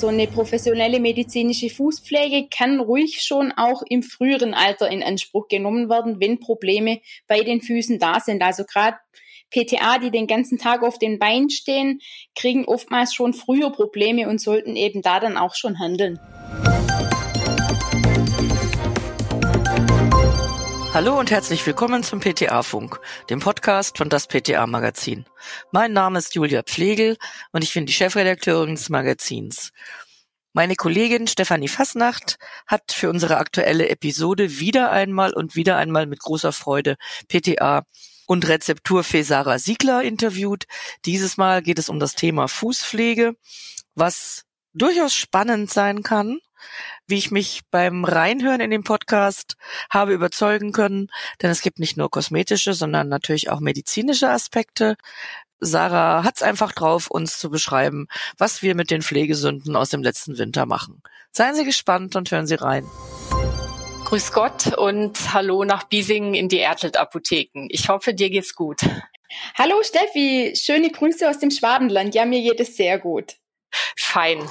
so eine professionelle medizinische Fußpflege kann ruhig schon auch im früheren Alter in Anspruch genommen werden, wenn Probleme bei den Füßen da sind. Also gerade PTA, die den ganzen Tag auf den Beinen stehen, kriegen oftmals schon früher Probleme und sollten eben da dann auch schon handeln. Hallo und herzlich willkommen zum PTA-Funk, dem Podcast von das PTA-Magazin. Mein Name ist Julia Pflegel und ich bin die Chefredakteurin des Magazins. Meine Kollegin Stefanie Fasnacht hat für unsere aktuelle Episode wieder einmal und wieder einmal mit großer Freude PTA und Rezepturfee Sarah Siegler interviewt. Dieses Mal geht es um das Thema Fußpflege, was durchaus spannend sein kann wie ich mich beim Reinhören in den Podcast habe überzeugen können, denn es gibt nicht nur kosmetische, sondern natürlich auch medizinische Aspekte. Sarah hat's einfach drauf, uns zu beschreiben, was wir mit den Pflegesünden aus dem letzten Winter machen. Seien Sie gespannt und hören Sie rein. Grüß Gott und hallo nach Biesingen in die Ertelt Apotheken. Ich hoffe, dir geht's gut. Hallo Steffi, schöne Grüße aus dem Schwabenland. Ja, mir geht es sehr gut. Fein.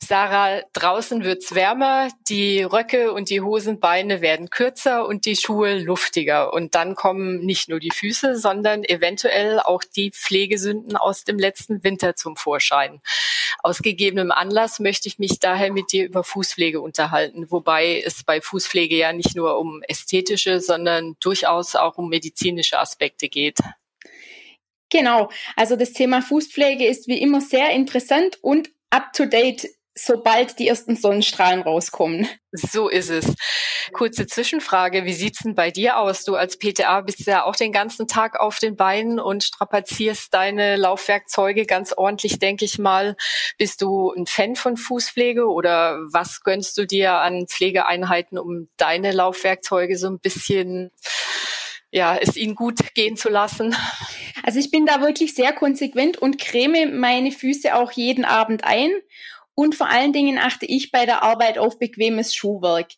Sarah, draußen wird's wärmer, die Röcke und die Hosenbeine werden kürzer und die Schuhe luftiger. Und dann kommen nicht nur die Füße, sondern eventuell auch die Pflegesünden aus dem letzten Winter zum Vorschein. Aus gegebenem Anlass möchte ich mich daher mit dir über Fußpflege unterhalten, wobei es bei Fußpflege ja nicht nur um ästhetische, sondern durchaus auch um medizinische Aspekte geht. Genau, also das Thema Fußpflege ist wie immer sehr interessant und up-to-date sobald die ersten Sonnenstrahlen rauskommen. So ist es. Kurze Zwischenfrage, wie sieht's denn bei dir aus? Du als PTA bist ja auch den ganzen Tag auf den Beinen und strapazierst deine Laufwerkzeuge ganz ordentlich, denke ich mal. Bist du ein Fan von Fußpflege oder was gönnst du dir an Pflegeeinheiten, um deine Laufwerkzeuge so ein bisschen ja, es ihnen gut gehen zu lassen. Also ich bin da wirklich sehr konsequent und creme meine Füße auch jeden Abend ein und vor allen Dingen achte ich bei der Arbeit auf bequemes Schuhwerk.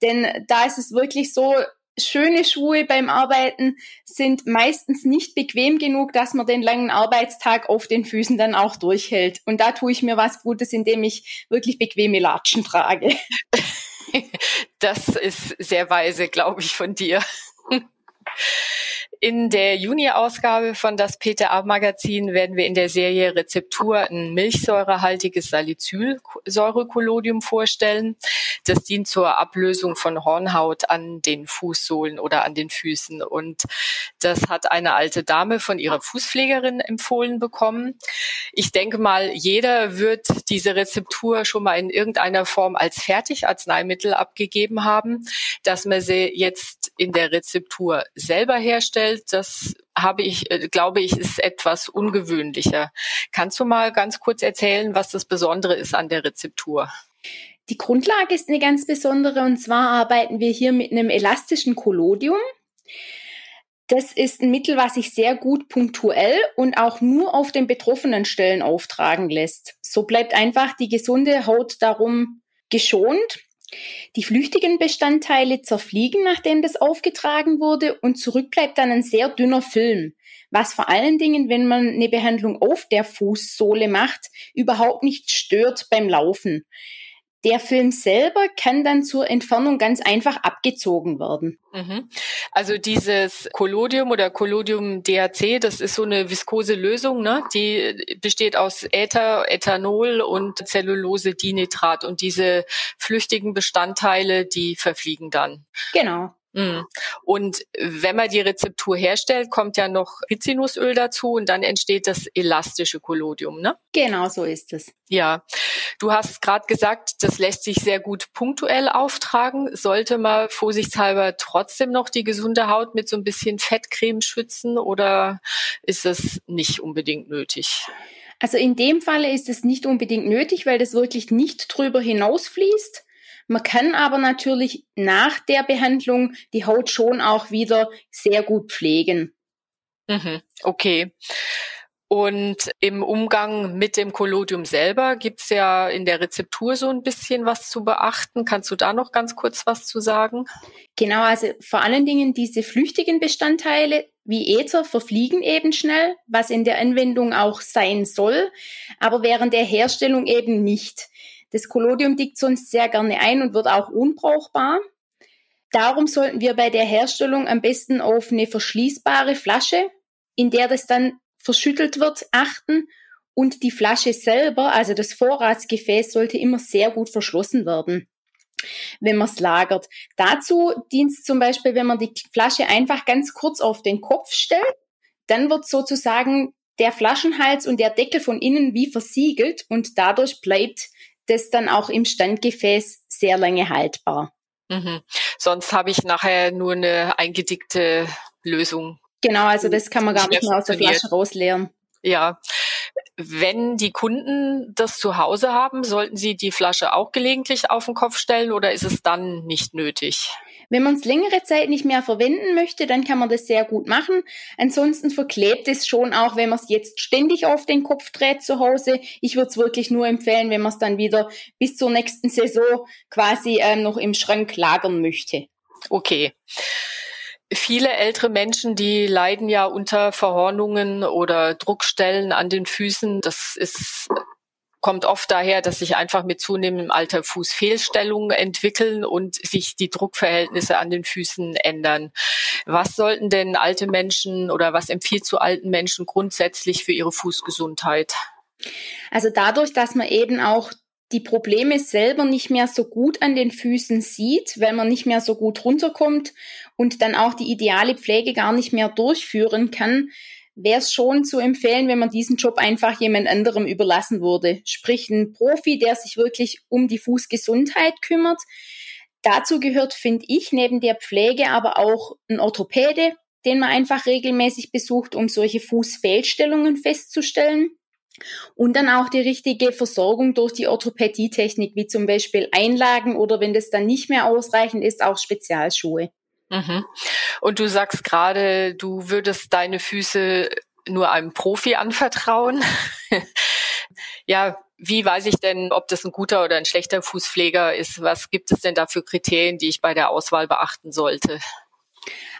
Denn da ist es wirklich so, schöne Schuhe beim Arbeiten sind meistens nicht bequem genug, dass man den langen Arbeitstag auf den Füßen dann auch durchhält. Und da tue ich mir was Gutes, indem ich wirklich bequeme Latschen trage. Das ist sehr weise, glaube ich, von dir. In der Juni-Ausgabe von das PTA-Magazin werden wir in der Serie Rezeptur ein milchsäurehaltiges Salicylsäurekollodium vorstellen. Das dient zur Ablösung von Hornhaut an den Fußsohlen oder an den Füßen. Und das hat eine alte Dame von ihrer Fußpflegerin empfohlen bekommen. Ich denke mal, jeder wird diese Rezeptur schon mal in irgendeiner Form als Fertigarzneimittel abgegeben haben. Dass man sie jetzt in der Rezeptur selber herstellt, das habe ich, äh, glaube ich, ist etwas ungewöhnlicher. Kannst du mal ganz kurz erzählen, was das Besondere ist an der Rezeptur? Die Grundlage ist eine ganz besondere und zwar arbeiten wir hier mit einem elastischen Collodium. Das ist ein Mittel, was sich sehr gut punktuell und auch nur auf den betroffenen Stellen auftragen lässt. So bleibt einfach die gesunde Haut darum geschont die flüchtigen Bestandteile zerfliegen, nachdem das aufgetragen wurde, und zurück bleibt dann ein sehr dünner Film, was vor allen Dingen, wenn man eine Behandlung auf der Fußsohle macht, überhaupt nicht stört beim Laufen. Der Film selber kann dann zur Entfernung ganz einfach abgezogen werden. Mhm. Also dieses Collodium oder Collodium DHC, das ist so eine viskose Lösung, ne? die besteht aus Äther, Ethanol und Zellulose-Dinitrat und diese flüchtigen Bestandteile, die verfliegen dann. Genau. Mhm. Und wenn man die Rezeptur herstellt, kommt ja noch Rizinusöl dazu und dann entsteht das elastische Collodium, ne? Genau so ist es. Ja, du hast gerade gesagt, das lässt sich sehr gut punktuell auftragen. Sollte man vorsichtshalber trotzdem noch die gesunde Haut mit so ein bisschen Fettcreme schützen oder ist das nicht unbedingt nötig? Also in dem Falle ist es nicht unbedingt nötig, weil das wirklich nicht drüber hinausfließt. Man kann aber natürlich nach der Behandlung die Haut schon auch wieder sehr gut pflegen. Mhm, okay. Und im Umgang mit dem Collodium selber gibt's ja in der Rezeptur so ein bisschen was zu beachten. Kannst du da noch ganz kurz was zu sagen? Genau, also vor allen Dingen diese flüchtigen Bestandteile wie Äther verfliegen eben schnell, was in der Anwendung auch sein soll, aber während der Herstellung eben nicht. Das Collodium dickt sonst sehr gerne ein und wird auch unbrauchbar. Darum sollten wir bei der Herstellung am besten auf eine verschließbare Flasche, in der das dann verschüttelt wird, achten und die Flasche selber, also das Vorratsgefäß, sollte immer sehr gut verschlossen werden, wenn man es lagert. Dazu dient es zum Beispiel, wenn man die Flasche einfach ganz kurz auf den Kopf stellt, dann wird sozusagen der Flaschenhals und der Deckel von innen wie versiegelt und dadurch bleibt das dann auch im Standgefäß sehr lange haltbar. Mhm. Sonst habe ich nachher nur eine eingedickte Lösung. Genau, also das kann man gar nicht mehr aus der Flasche rausleeren. Ja. Wenn die Kunden das zu Hause haben, sollten sie die Flasche auch gelegentlich auf den Kopf stellen oder ist es dann nicht nötig? Wenn man es längere Zeit nicht mehr verwenden möchte, dann kann man das sehr gut machen. Ansonsten verklebt es schon auch, wenn man es jetzt ständig auf den Kopf dreht zu Hause. Ich würde es wirklich nur empfehlen, wenn man es dann wieder bis zur nächsten Saison quasi ähm, noch im Schrank lagern möchte. Okay. Viele ältere Menschen, die leiden ja unter Verhornungen oder Druckstellen an den Füßen. Das ist kommt oft daher, dass sich einfach mit zunehmendem Alter Fußfehlstellungen entwickeln und sich die Druckverhältnisse an den Füßen ändern. Was sollten denn alte Menschen oder was empfiehlt zu alten Menschen grundsätzlich für ihre Fußgesundheit? Also dadurch, dass man eben auch die Probleme selber nicht mehr so gut an den Füßen sieht, weil man nicht mehr so gut runterkommt und dann auch die ideale Pflege gar nicht mehr durchführen kann, wäre es schon zu empfehlen, wenn man diesen Job einfach jemand anderem überlassen würde. Sprich, ein Profi, der sich wirklich um die Fußgesundheit kümmert. Dazu gehört, finde ich, neben der Pflege aber auch ein Orthopäde, den man einfach regelmäßig besucht, um solche Fußfehlstellungen festzustellen. Und dann auch die richtige Versorgung durch die Orthopädietechnik, wie zum Beispiel Einlagen oder wenn das dann nicht mehr ausreichend ist, auch Spezialschuhe. Mhm. Und du sagst gerade, du würdest deine Füße nur einem Profi anvertrauen. ja, wie weiß ich denn, ob das ein guter oder ein schlechter Fußpfleger ist? Was gibt es denn da für Kriterien, die ich bei der Auswahl beachten sollte?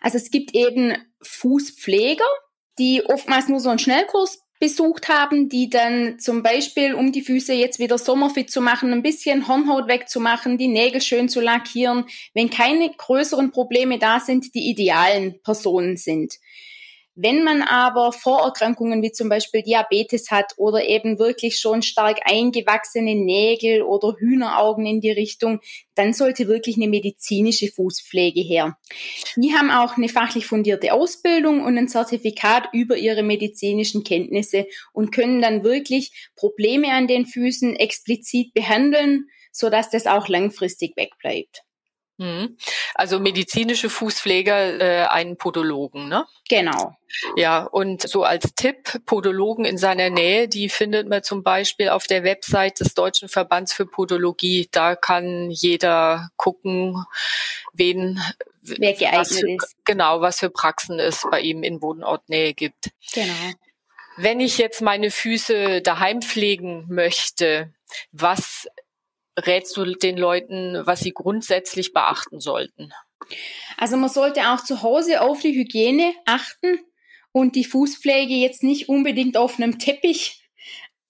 Also es gibt eben Fußpfleger, die oftmals nur so einen Schnellkurs besucht haben, die dann zum Beispiel, um die Füße jetzt wieder sommerfit zu machen, ein bisschen Hornhaut wegzumachen, die Nägel schön zu lackieren, wenn keine größeren Probleme da sind, die idealen Personen sind. Wenn man aber Vorerkrankungen wie zum Beispiel Diabetes hat oder eben wirklich schon stark eingewachsene Nägel oder Hühneraugen in die Richtung, dann sollte wirklich eine medizinische Fußpflege her. Die haben auch eine fachlich fundierte Ausbildung und ein Zertifikat über ihre medizinischen Kenntnisse und können dann wirklich Probleme an den Füßen explizit behandeln, sodass das auch langfristig wegbleibt. Mhm. Also medizinische Fußpfleger, äh, einen Podologen, ne? Genau. Ja, und so als Tipp, Podologen in seiner Nähe, die findet man zum Beispiel auf der Website des Deutschen Verbands für Podologie. Da kann jeder gucken, wen wer geeignet für, ist. Genau, was für Praxen es bei ihm in Wohnortnähe gibt. Genau. Wenn ich jetzt meine Füße daheim pflegen möchte, was rätst du den Leuten, was sie grundsätzlich beachten sollten? Also man sollte auch zu Hause auf die Hygiene achten und die Fußpflege jetzt nicht unbedingt auf einem Teppich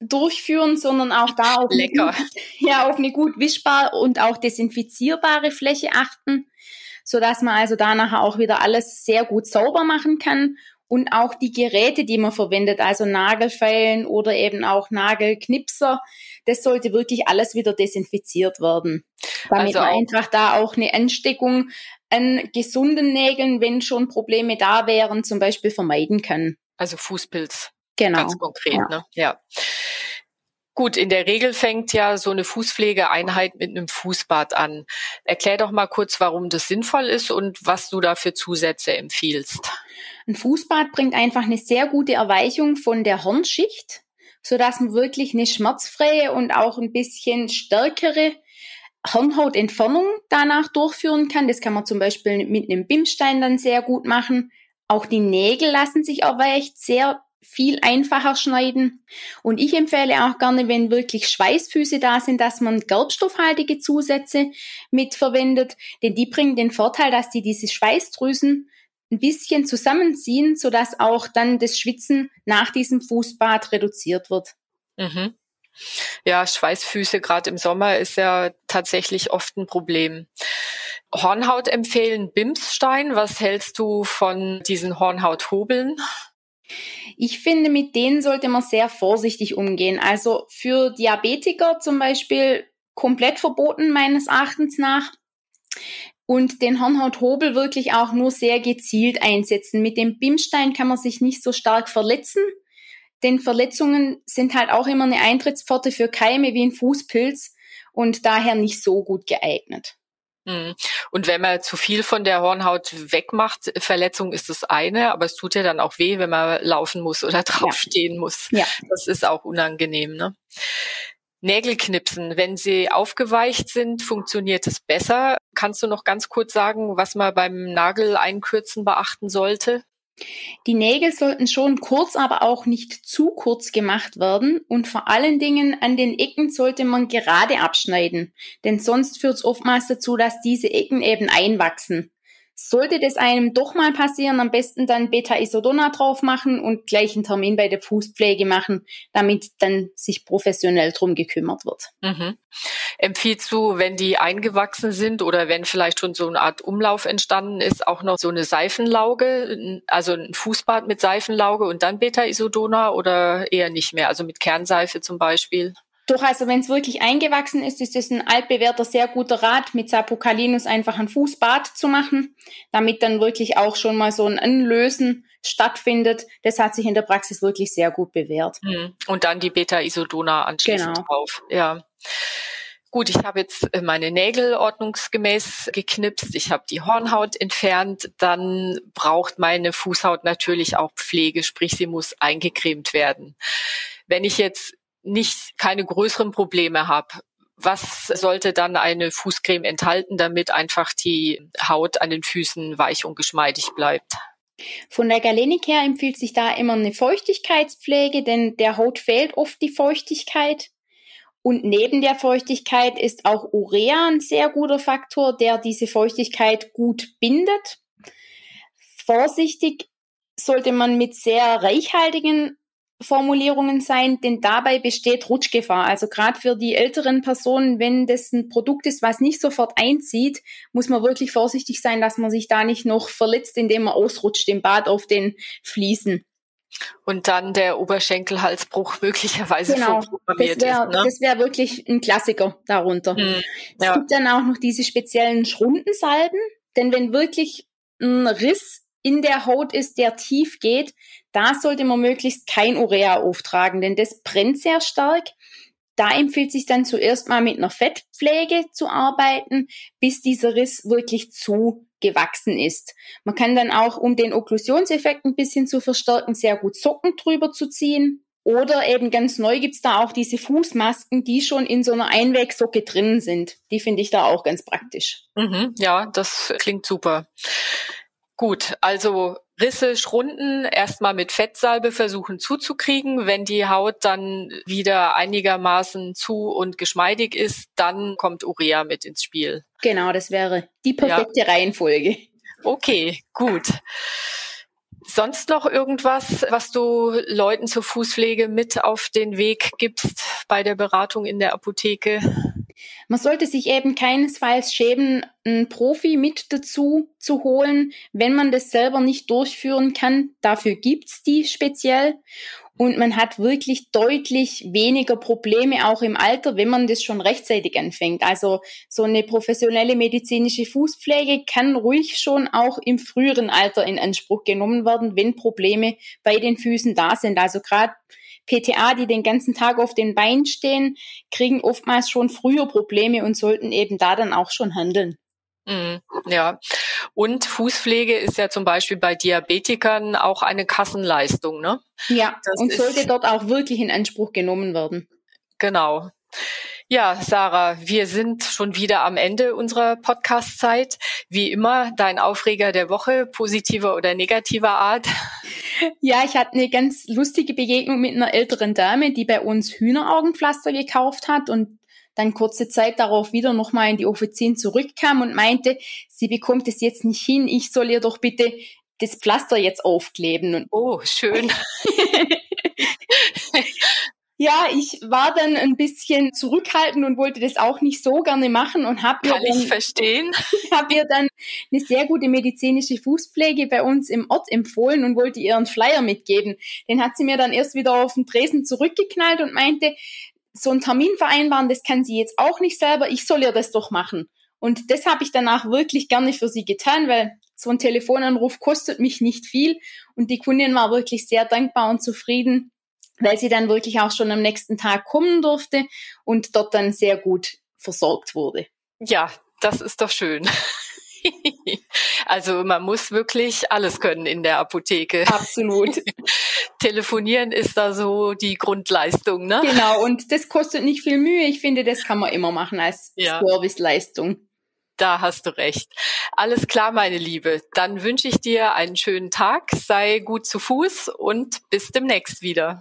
durchführen, sondern auch da auf, Lecker. Eine, ja, auf eine gut wischbare und auch desinfizierbare Fläche achten, so dass man also danach auch wieder alles sehr gut sauber machen kann und auch die Geräte, die man verwendet, also Nagelfeilen oder eben auch Nagelknipser, das sollte wirklich alles wieder desinfiziert werden. Damit also man einfach da auch eine Ansteckung an gesunden Nägeln, wenn schon Probleme da wären, zum Beispiel vermeiden kann. Also Fußpilz. Genau. Ganz konkret, ja. ne? Ja. Gut, in der Regel fängt ja so eine Fußpflegeeinheit mit einem Fußbad an. Erklär doch mal kurz, warum das sinnvoll ist und was du da für Zusätze empfiehlst. Ein Fußbad bringt einfach eine sehr gute Erweichung von der Hornschicht, so dass man wirklich eine schmerzfreie und auch ein bisschen stärkere Hornhautentfernung danach durchführen kann. Das kann man zum Beispiel mit einem Bimstein dann sehr gut machen. Auch die Nägel lassen sich erweicht sehr viel einfacher schneiden. Und ich empfehle auch gerne, wenn wirklich Schweißfüße da sind, dass man gerbstoffhaltige Zusätze mitverwendet, denn die bringen den Vorteil, dass die diese Schweißdrüsen ein bisschen zusammenziehen, sodass auch dann das Schwitzen nach diesem Fußbad reduziert wird. Mhm. Ja, Schweißfüße gerade im Sommer ist ja tatsächlich oft ein Problem. Hornhaut empfehlen Bimsstein. Was hältst du von diesen Hornhauthobeln? Ich finde, mit denen sollte man sehr vorsichtig umgehen. Also für Diabetiker zum Beispiel komplett verboten meines Erachtens nach. Und den Hornhauthobel wirklich auch nur sehr gezielt einsetzen. Mit dem Bimstein kann man sich nicht so stark verletzen. Denn Verletzungen sind halt auch immer eine Eintrittspforte für Keime wie ein Fußpilz und daher nicht so gut geeignet. Mhm. Und wenn man zu viel von der Hornhaut wegmacht, Verletzung ist das eine, aber es tut ja dann auch weh, wenn man laufen muss oder draufstehen ja. muss. Ja. Das ist auch unangenehm. Ne? Nägel knipsen, wenn sie aufgeweicht sind, funktioniert es besser. Kannst du noch ganz kurz sagen, was man beim Nagel einkürzen beachten sollte? Die Nägel sollten schon kurz, aber auch nicht zu kurz gemacht werden und vor allen Dingen an den Ecken sollte man gerade abschneiden, denn sonst führt es oftmals dazu, dass diese Ecken eben einwachsen. Sollte das einem doch mal passieren, am besten dann Beta-Isodona drauf machen und gleich einen Termin bei der Fußpflege machen, damit dann sich professionell drum gekümmert wird. Mhm. Empfiehlst du, wenn die eingewachsen sind oder wenn vielleicht schon so eine Art Umlauf entstanden ist, auch noch so eine Seifenlauge, also ein Fußbad mit Seifenlauge und dann Beta-Isodona oder eher nicht mehr, also mit Kernseife zum Beispiel? Doch, also wenn es wirklich eingewachsen ist, ist es ein altbewährter, sehr guter Rat, mit Sapocalinus einfach ein Fußbad zu machen, damit dann wirklich auch schon mal so ein Anlösen stattfindet. Das hat sich in der Praxis wirklich sehr gut bewährt. Hm. Und dann die Beta-Isodona anschließend genau. drauf. Ja. Gut, ich habe jetzt meine Nägel ordnungsgemäß geknipst, ich habe die Hornhaut entfernt, dann braucht meine Fußhaut natürlich auch Pflege, sprich sie muss eingecremt werden. Wenn ich jetzt nicht keine größeren Probleme habe, was sollte dann eine Fußcreme enthalten, damit einfach die Haut an den Füßen weich und geschmeidig bleibt? Von der Galenik her empfiehlt sich da immer eine Feuchtigkeitspflege, denn der Haut fehlt oft die Feuchtigkeit. Und neben der Feuchtigkeit ist auch Urea ein sehr guter Faktor, der diese Feuchtigkeit gut bindet. Vorsichtig sollte man mit sehr reichhaltigen Formulierungen sein, denn dabei besteht Rutschgefahr. Also gerade für die älteren Personen, wenn das ein Produkt ist, was nicht sofort einzieht, muss man wirklich vorsichtig sein, dass man sich da nicht noch verletzt, indem man ausrutscht im Bad auf den Fliesen. Und dann der Oberschenkelhalsbruch möglicherweise genau, vorprogrammiert das wär, ist. Ne? Das wäre wirklich ein Klassiker darunter. Hm, ja. Es gibt dann auch noch diese speziellen Schrundensalben, denn wenn wirklich ein Riss in der Haut ist, der tief geht, da sollte man möglichst kein Urea auftragen, denn das brennt sehr stark. Da empfiehlt sich dann zuerst mal mit einer Fettpflege zu arbeiten, bis dieser Riss wirklich zu gewachsen ist. Man kann dann auch, um den Okklusionseffekt ein bisschen zu verstärken, sehr gut Socken drüber zu ziehen. Oder eben ganz neu gibt's da auch diese Fußmasken, die schon in so einer Einwegsocke drin sind. Die finde ich da auch ganz praktisch. Mhm, ja, das klingt super. Gut, also Risse, Schrunden erstmal mit Fettsalbe versuchen zuzukriegen. Wenn die Haut dann wieder einigermaßen zu und geschmeidig ist, dann kommt Urea mit ins Spiel. Genau, das wäre die perfekte ja. Reihenfolge. Okay, gut. Sonst noch irgendwas, was du Leuten zur Fußpflege mit auf den Weg gibst bei der Beratung in der Apotheke? Man sollte sich eben keinesfalls schämen, einen Profi mit dazu zu holen, wenn man das selber nicht durchführen kann. Dafür gibt's die speziell. Und man hat wirklich deutlich weniger Probleme auch im Alter, wenn man das schon rechtzeitig anfängt. Also so eine professionelle medizinische Fußpflege kann ruhig schon auch im früheren Alter in Anspruch genommen werden, wenn Probleme bei den Füßen da sind. Also gerade PTA, die den ganzen Tag auf den Beinen stehen, kriegen oftmals schon früher Probleme und sollten eben da dann auch schon handeln. Mhm, ja, und Fußpflege ist ja zum Beispiel bei Diabetikern auch eine Kassenleistung, ne? Ja, das und sollte dort auch wirklich in Anspruch genommen werden. Genau. Ja, Sarah, wir sind schon wieder am Ende unserer Podcast-Zeit. Wie immer, dein Aufreger der Woche, positiver oder negativer Art. Ja, ich hatte eine ganz lustige Begegnung mit einer älteren Dame, die bei uns Hühneraugenpflaster gekauft hat und dann kurze Zeit darauf wieder nochmal in die Offizin zurückkam und meinte, sie bekommt es jetzt nicht hin, ich soll ihr doch bitte das Pflaster jetzt aufkleben. Oh, schön. Ja, ich war dann ein bisschen zurückhaltend und wollte das auch nicht so gerne machen und habe Kann ich verstehen. habe ihr dann eine sehr gute medizinische Fußpflege bei uns im Ort empfohlen und wollte ihr einen Flyer mitgeben. Den hat sie mir dann erst wieder auf den Tresen zurückgeknallt und meinte, so einen Termin vereinbaren, das kann sie jetzt auch nicht selber, ich soll ihr das doch machen. Und das habe ich danach wirklich gerne für sie getan, weil so ein Telefonanruf kostet mich nicht viel und die Kundin war wirklich sehr dankbar und zufrieden weil sie dann wirklich auch schon am nächsten Tag kommen durfte und dort dann sehr gut versorgt wurde. Ja, das ist doch schön. Also man muss wirklich alles können in der Apotheke. Absolut. Telefonieren ist da so die Grundleistung, ne? Genau, und das kostet nicht viel Mühe. Ich finde, das kann man immer machen als ja. Serviceleistung. Da hast du recht. Alles klar, meine Liebe. Dann wünsche ich dir einen schönen Tag, sei gut zu Fuß und bis demnächst wieder.